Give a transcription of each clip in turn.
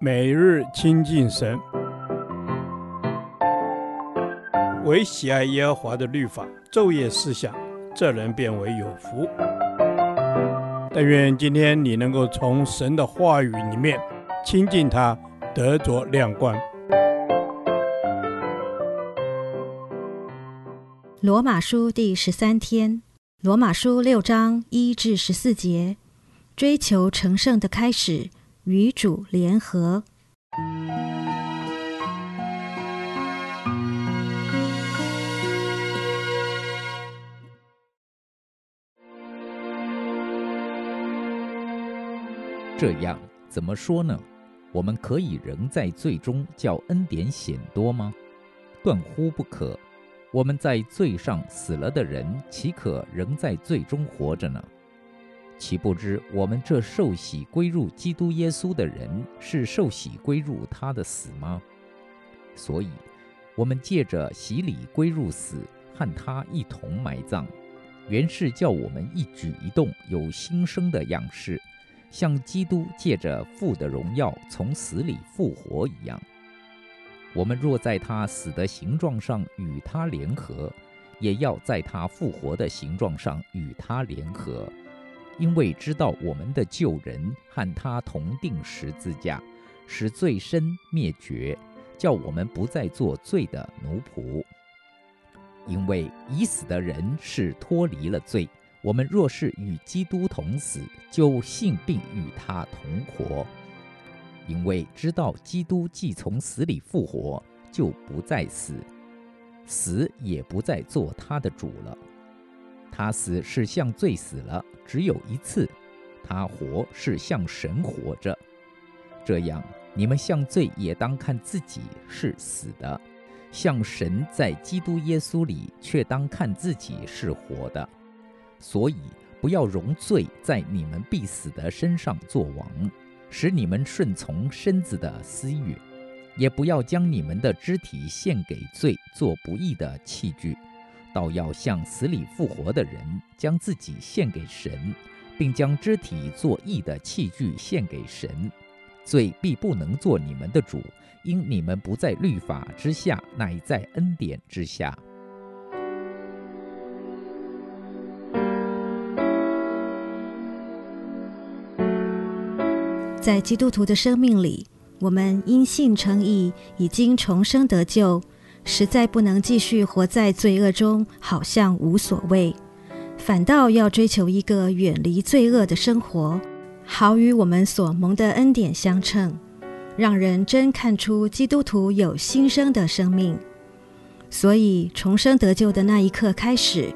每日亲近神，唯喜爱耶和华的律法，昼夜思想，这人变为有福。但愿今天你能够从神的话语里面亲近他，得着亮光。罗马书第十三天，罗马书六章一至十四节，追求成圣的开始，与主联合。这样怎么说呢？我们可以仍在罪中叫恩典显多吗？断乎不可。我们在罪上死了的人，岂可仍在罪中活着呢？岂不知我们这受洗归入基督耶稣的人，是受洗归入他的死吗？所以，我们借着洗礼归入死，和他一同埋葬，原是叫我们一举一动有新生的样式，像基督借着父的荣耀从死里复活一样。我们若在他死的形状上与他联合，也要在他复活的形状上与他联合，因为知道我们的旧人和他同定十字架，使罪身灭绝，叫我们不再做罪的奴仆。因为已死的人是脱离了罪，我们若是与基督同死，就信并与他同活。因为知道基督既从死里复活，就不再死，死也不再做他的主了。他死是像罪死了，只有一次；他活是像神活着。这样，你们像罪也当看自己是死的，像神在基督耶稣里却当看自己是活的。所以，不要容罪在你们必死的身上作王。使你们顺从身子的私欲，也不要将你们的肢体献给罪做不义的器具，倒要像死里复活的人，将自己献给神，并将肢体作义的器具献给神。罪必不能做你们的主，因你们不在律法之下，乃在恩典之下。在基督徒的生命里，我们因信称义，已经重生得救，实在不能继续活在罪恶中，好像无所谓，反倒要追求一个远离罪恶的生活，好与我们所蒙的恩典相称，让人真看出基督徒有新生的生命。所以，重生得救的那一刻开始，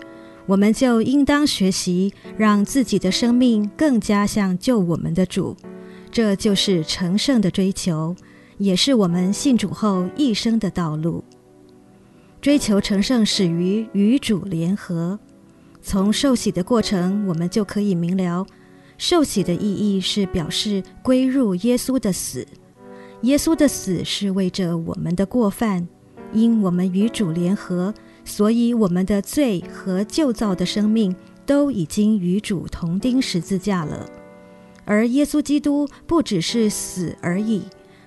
我们就应当学习，让自己的生命更加像救我们的主。这就是成圣的追求，也是我们信主后一生的道路。追求成圣始于与主联合。从受洗的过程，我们就可以明了，受洗的意义是表示归入耶稣的死。耶稣的死是为着我们的过犯，因我们与主联合，所以我们的罪和旧造的生命都已经与主同钉十字架了。而耶稣基督不只是死而已，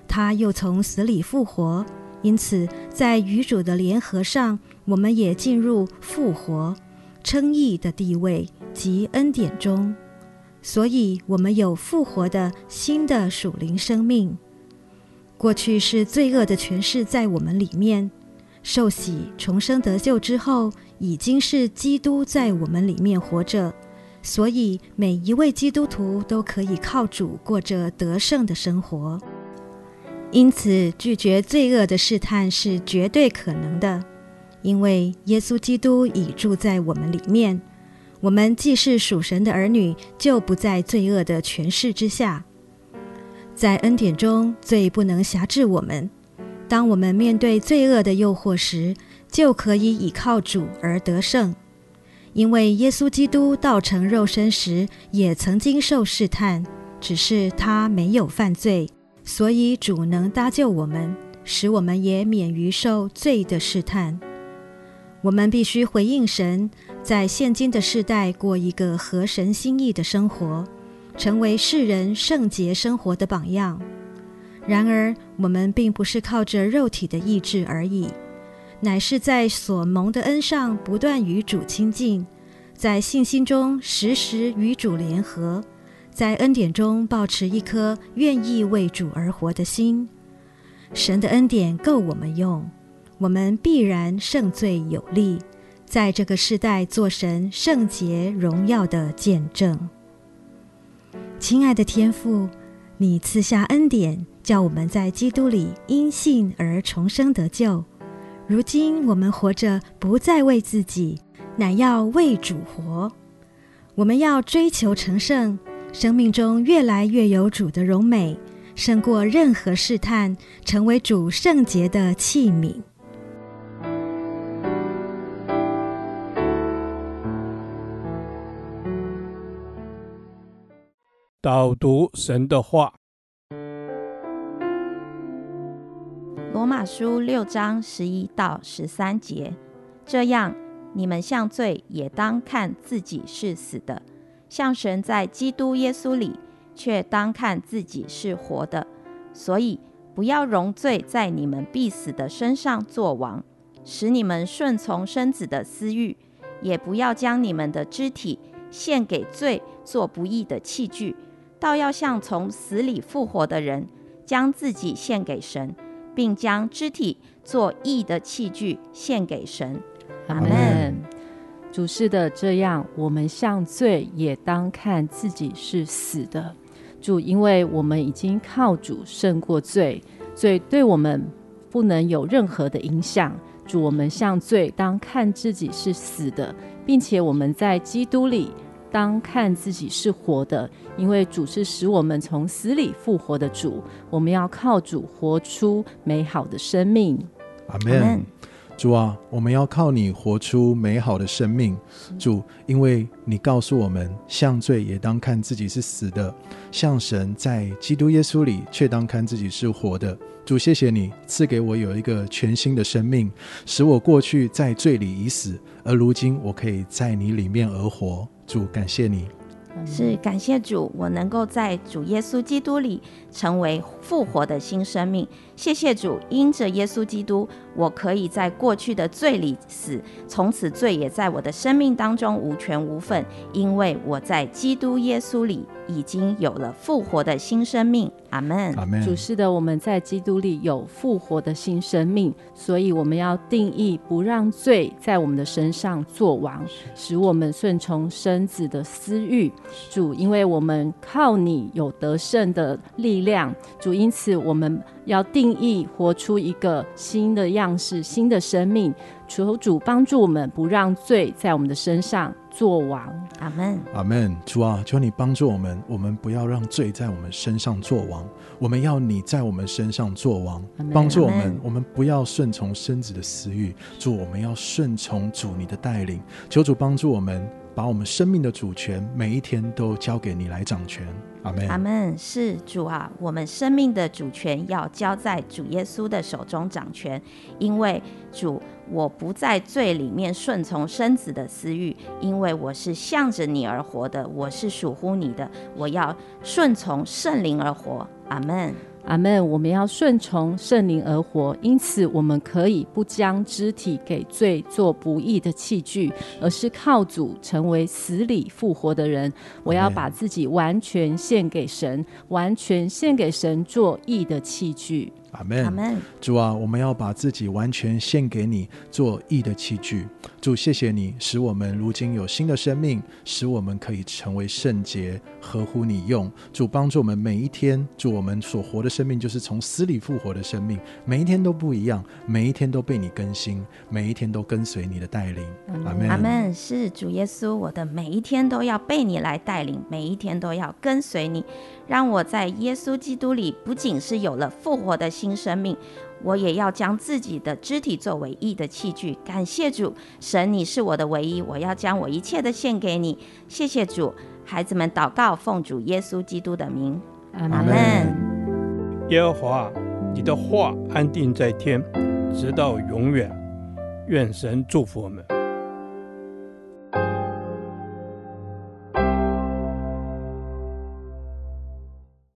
他又从死里复活，因此在与主的联合上，我们也进入复活、称义的地位及恩典中。所以，我们有复活的新的属灵生命。过去是罪恶的权势在我们里面，受洗重生得救之后，已经是基督在我们里面活着。所以，每一位基督徒都可以靠主过着得胜的生活。因此，拒绝罪恶的试探是绝对可能的，因为耶稣基督已住在我们里面。我们既是属神的儿女，就不在罪恶的权势之下。在恩典中，罪不能辖制我们。当我们面对罪恶的诱惑时，就可以倚靠主而得胜。因为耶稣基督道成肉身时，也曾经受试探，只是他没有犯罪，所以主能搭救我们，使我们也免于受罪的试探。我们必须回应神，在现今的世代过一个合神心意的生活，成为世人圣洁生活的榜样。然而，我们并不是靠着肉体的意志而已，乃是在所蒙的恩上不断与主亲近，在信心中时时与主联合，在恩典中保持一颗愿意为主而活的心。神的恩典够我们用，我们必然胜罪有力，在这个世代做神圣洁荣耀的见证。亲爱的天父，你赐下恩典。叫我们在基督里因信而重生得救。如今我们活着，不再为自己，乃要为主活。我们要追求成圣，生命中越来越有主的荣美，胜过任何试探，成为主圣洁的器皿。导读神的话。罗马书六章十一到十三节，这样你们向罪也当看自己是死的，像神在基督耶稣里却当看自己是活的。所以不要容罪在你们必死的身上作王，使你们顺从身子的私欲；也不要将你们的肢体献给罪做不义的器具，倒要像从死里复活的人，将自己献给神。并将肢体做义的器具献给神。阿门。主是的，这样我们向罪也当看自己是死的。主，因为我们已经靠主胜过罪，所以对我们不能有任何的影响。主，我们向罪当看自己是死的，并且我们在基督里。当看自己是活的，因为主是使我们从死里复活的主。我们要靠主活出美好的生命。阿门。主啊，我们要靠你活出美好的生命。主，因为你告诉我们，像罪也当看自己是死的，像神在基督耶稣里却当看自己是活的。主，谢谢你赐给我有一个全新的生命，使我过去在罪里已死，而如今我可以在你里面而活。主，感谢你。是感谢主，我能够在主耶稣基督里成为复活的新生命。谢谢主，因着耶稣基督，我可以在过去的罪里死，从此罪也在我的生命当中无权无份，因为我在基督耶稣里已经有了复活的新生命。阿门。阿门。主是的，我们在基督里有复活的新生命，所以我们要定义不让罪在我们的身上作王，使我们顺从身子的私欲。主，因为我们靠你有得胜的力量，主，因此我们要定义活出一个新的样式、新的生命。求主帮助我们，不让罪在我们的身上作王。阿门。阿门。主啊，求你帮助我们，我们不要让罪在我们身上作王。我们要你在我们身上作王，帮助我们。我们不要顺从身子的私欲，主，我们要顺从主你的带领。求主帮助我们。把我们生命的主权每一天都交给你来掌权，阿门。阿门。是主啊，我们生命的主权要交在主耶稣的手中掌权，因为主，我不在罪里面顺从身子的私欲，因为我是向着你而活的，我是属乎你的，我要顺从圣灵而活，阿门。阿门！我们要顺从圣灵而活，因此我们可以不将肢体给罪做不义的器具，而是靠主成为死里复活的人。我要把自己完全献给神，完全献给神做义的器具。阿门，主啊，我们要把自己完全献给你，做义的器具。主，谢谢你，使我们如今有新的生命，使我们可以成为圣洁，合乎你用。主帮助我们每一天，主我们所活的生命就是从死里复活的生命，每一天都不一样，每一天都被你更新，每一天都跟随你的带领。阿门，阿门。是主耶稣，我的每一天都要被你来带领，每一天都要跟随你，让我在耶稣基督里不仅是有了复活的。新生命，我也要将自己的肢体作为义的器具。感谢主神，你是我的唯一，我要将我一切的献给你。谢谢主，孩子们祷告，奉主耶稣基督的名，阿门。耶和华，你的话安定在天，直到永远。愿神祝福我们。